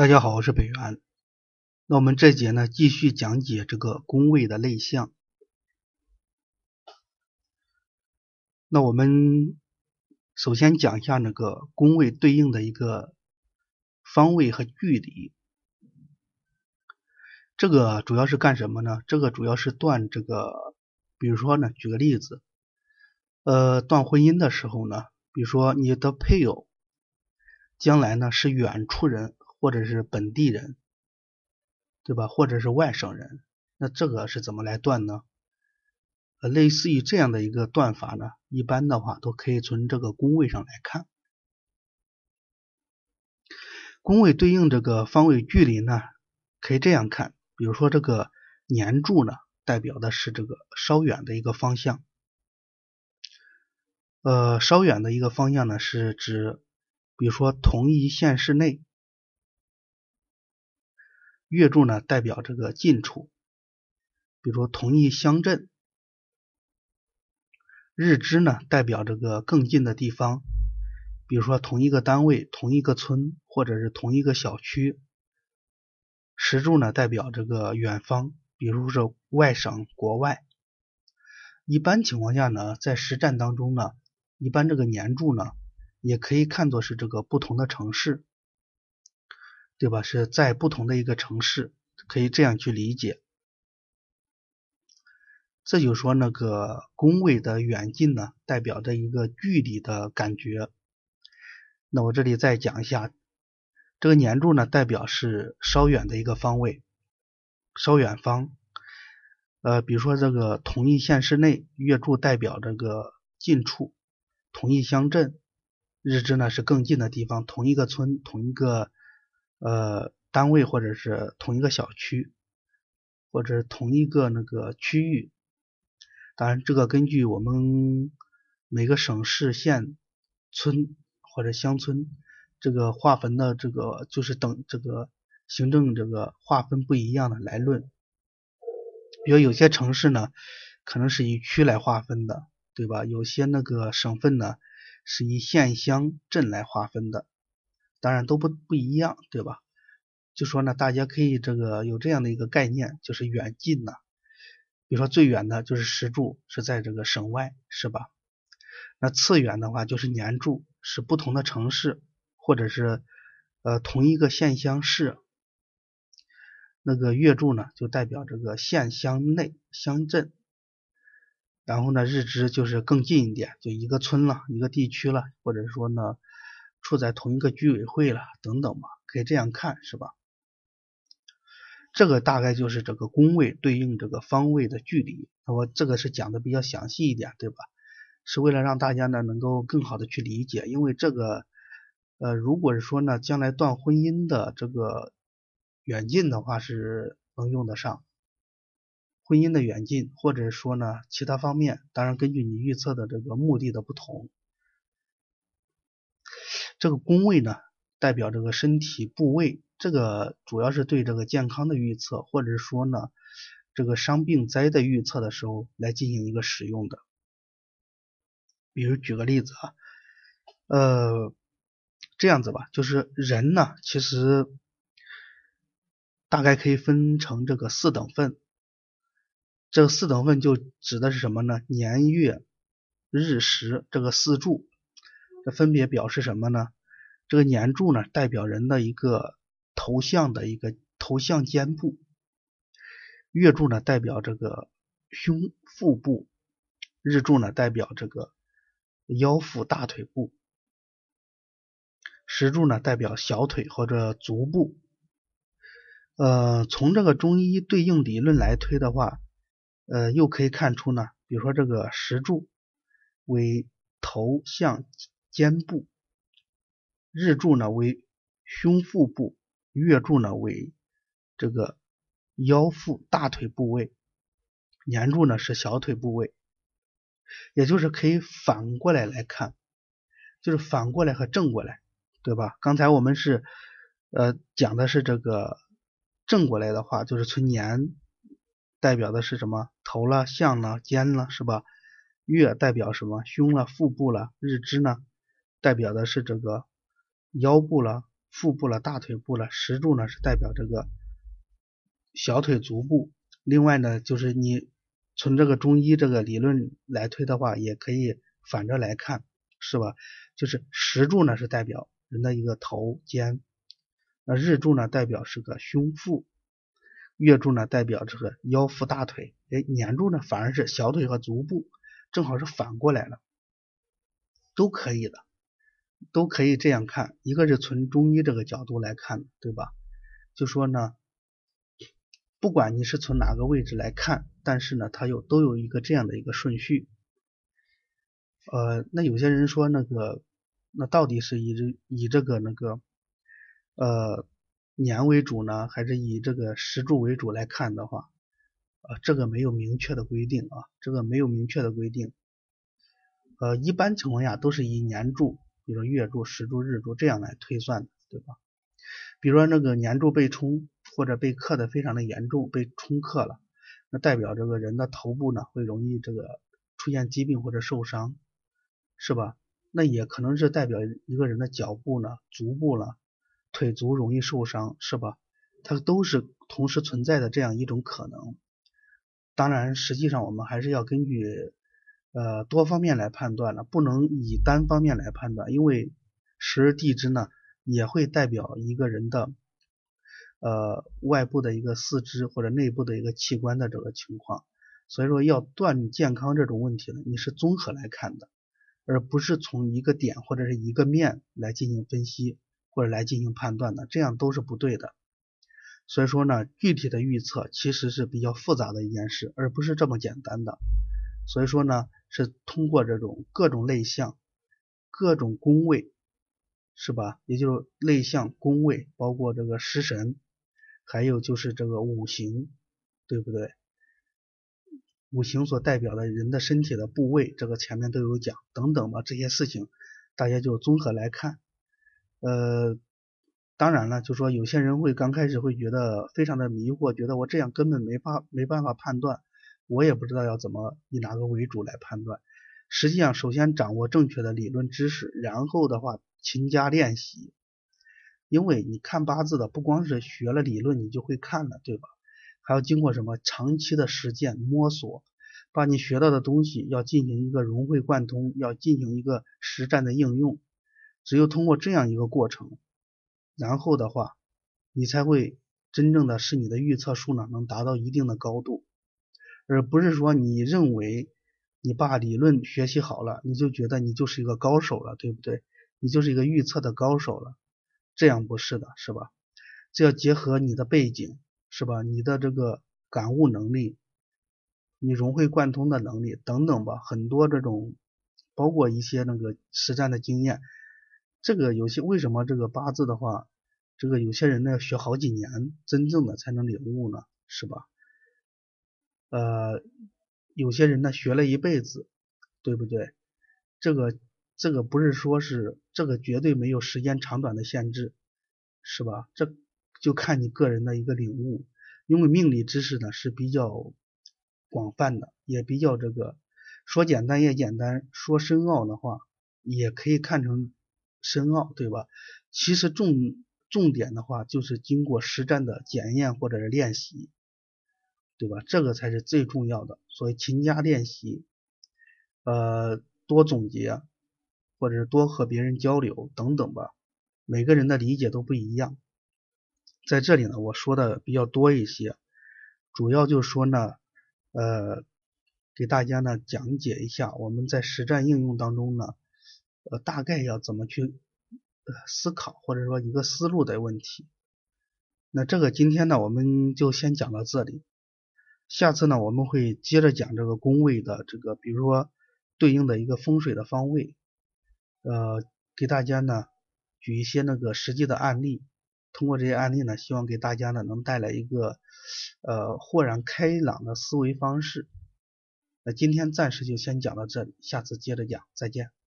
大家好，我是北元。那我们这节呢，继续讲解这个宫位的类象。那我们首先讲一下那个宫位对应的一个方位和距离。这个主要是干什么呢？这个主要是断这个，比如说呢，举个例子，呃，断婚姻的时候呢，比如说你的配偶将来呢是远处人。或者是本地人，对吧？或者是外省人，那这个是怎么来断呢？呃，类似于这样的一个断法呢，一般的话都可以从这个宫位上来看。宫位对应这个方位距离呢，可以这样看，比如说这个年柱呢，代表的是这个稍远的一个方向。呃，稍远的一个方向呢，是指，比如说同一县市内。月柱呢代表这个近处，比如说同一乡镇；日支呢代表这个更近的地方，比如说同一个单位、同一个村或者是同一个小区；时柱呢代表这个远方，比如是外省、国外。一般情况下呢，在实战当中呢，一般这个年柱呢也可以看作是这个不同的城市。对吧？是在不同的一个城市，可以这样去理解。这就说那个宫位的远近呢，代表着一个距离的感觉。那我这里再讲一下，这个年柱呢，代表是稍远的一个方位，稍远方。呃，比如说这个同一县市内，月柱代表这个近处，同一乡镇，日支呢是更近的地方，同一个村，同一个。呃，单位或者是同一个小区，或者同一个那个区域，当然这个根据我们每个省市县村或者乡村这个划分的这个就是等这个行政这个划分不一样的来论。比如有些城市呢，可能是以区来划分的，对吧？有些那个省份呢，是以县乡镇来划分的。当然都不不一样，对吧？就说呢，大家可以这个有这样的一个概念，就是远近呢。比如说最远的就是石柱是在这个省外，是吧？那次远的话就是年柱是不同的城市或者是呃同一个县乡市。那个月柱呢就代表这个县乡内乡镇。然后呢日支就是更近一点，就一个村了，一个地区了，或者说呢。处在同一个居委会了，等等吧，可以这样看，是吧？这个大概就是这个宫位对应这个方位的距离。那我这个是讲的比较详细一点，对吧？是为了让大家呢能够更好的去理解，因为这个呃，如果是说呢将来断婚姻的这个远近的话是能用得上，婚姻的远近，或者说呢其他方面，当然根据你预测的这个目的的不同。这个宫位呢，代表这个身体部位，这个主要是对这个健康的预测，或者说呢，这个伤病灾的预测的时候来进行一个使用的。比如举个例子啊，呃，这样子吧，就是人呢，其实大概可以分成这个四等份，这四等份就指的是什么呢？年月日时这个四柱。这分别表示什么呢？这个年柱呢，代表人的一个头像的一个头像肩部；月柱呢，代表这个胸腹部；日柱呢，代表这个腰腹大腿部；时柱呢，代表小腿或者足部。呃，从这个中医对应理论来推的话，呃，又可以看出呢，比如说这个时柱为头像。肩部，日柱呢为胸腹部，月柱呢为这个腰腹大腿部位，年柱呢是小腿部位，也就是可以反过来来看，就是反过来和正过来，对吧？刚才我们是呃讲的是这个正过来的话，就是从年代表的是什么头了、项了、肩了，是吧？月代表什么胸了、腹部了，日支呢？代表的是这个腰部了、腹部了、大腿部了，石柱呢是代表这个小腿足部。另外呢，就是你从这个中医这个理论来推的话，也可以反着来看，是吧？就是石柱呢是代表人的一个头肩，那日柱呢代表是个胸腹，月柱呢代表这个腰腹大腿，哎，年柱呢反而是小腿和足部，正好是反过来了，都可以的。都可以这样看，一个是从中医这个角度来看，对吧？就说呢，不管你是从哪个位置来看，但是呢，它有都有一个这样的一个顺序。呃，那有些人说那个，那到底是以以这个那个呃年为主呢，还是以这个时柱为主来看的话，呃，这个没有明确的规定啊，这个没有明确的规定。呃，一般情况下都是以年柱。比如说月柱、时柱、日柱这样来推算的，对吧？比如说那个年柱被冲或者被克的非常的严重，被冲克了，那代表这个人的头部呢会容易这个出现疾病或者受伤，是吧？那也可能是代表一个人的脚部呢、足部了、腿足容易受伤，是吧？它都是同时存在的这样一种可能。当然，实际上我们还是要根据。呃，多方面来判断了，不能以单方面来判断，因为时地支呢也会代表一个人的呃外部的一个四肢或者内部的一个器官的这个情况，所以说要断健康这种问题呢，你是综合来看的，而不是从一个点或者是一个面来进行分析或者来进行判断的，这样都是不对的。所以说呢，具体的预测其实是比较复杂的一件事，而不是这么简单的。所以说呢。是通过这种各种类象、各种宫位，是吧？也就是类象、宫位，包括这个食神，还有就是这个五行，对不对？五行所代表的人的身体的部位，这个前面都有讲，等等吧，这些事情大家就综合来看。呃，当然了，就说有些人会刚开始会觉得非常的迷惑，觉得我这样根本没法没办法判断。我也不知道要怎么以哪个为主来判断。实际上，首先掌握正确的理论知识，然后的话勤加练习。因为你看八字的，不光是学了理论你就会看了，对吧？还要经过什么长期的实践摸索，把你学到的东西要进行一个融会贯通，要进行一个实战的应用。只有通过这样一个过程，然后的话，你才会真正的使你的预测数呢能达到一定的高度。而不是说你认为你把理论学习好了，你就觉得你就是一个高手了，对不对？你就是一个预测的高手了，这样不是的，是吧？这要结合你的背景，是吧？你的这个感悟能力，你融会贯通的能力等等吧，很多这种，包括一些那个实战的经验。这个有些为什么这个八字的话，这个有些人呢要学好几年，真正的才能领悟呢，是吧？呃，有些人呢学了一辈子，对不对？这个这个不是说是这个绝对没有时间长短的限制，是吧？这就看你个人的一个领悟，因为命理知识呢是比较广泛的，也比较这个说简单也简单，说深奥的话也可以看成深奥，对吧？其实重重点的话就是经过实战的检验或者是练习。对吧？这个才是最重要的。所以勤加练习，呃，多总结，或者是多和别人交流等等吧。每个人的理解都不一样。在这里呢，我说的比较多一些，主要就是说呢，呃，给大家呢讲解一下我们在实战应用当中呢，呃，大概要怎么去呃思考，或者说一个思路的问题。那这个今天呢，我们就先讲到这里。下次呢，我们会接着讲这个宫位的这个，比如说对应的一个风水的方位，呃，给大家呢举一些那个实际的案例，通过这些案例呢，希望给大家呢能带来一个呃豁然开朗的思维方式。那今天暂时就先讲到这里，下次接着讲，再见。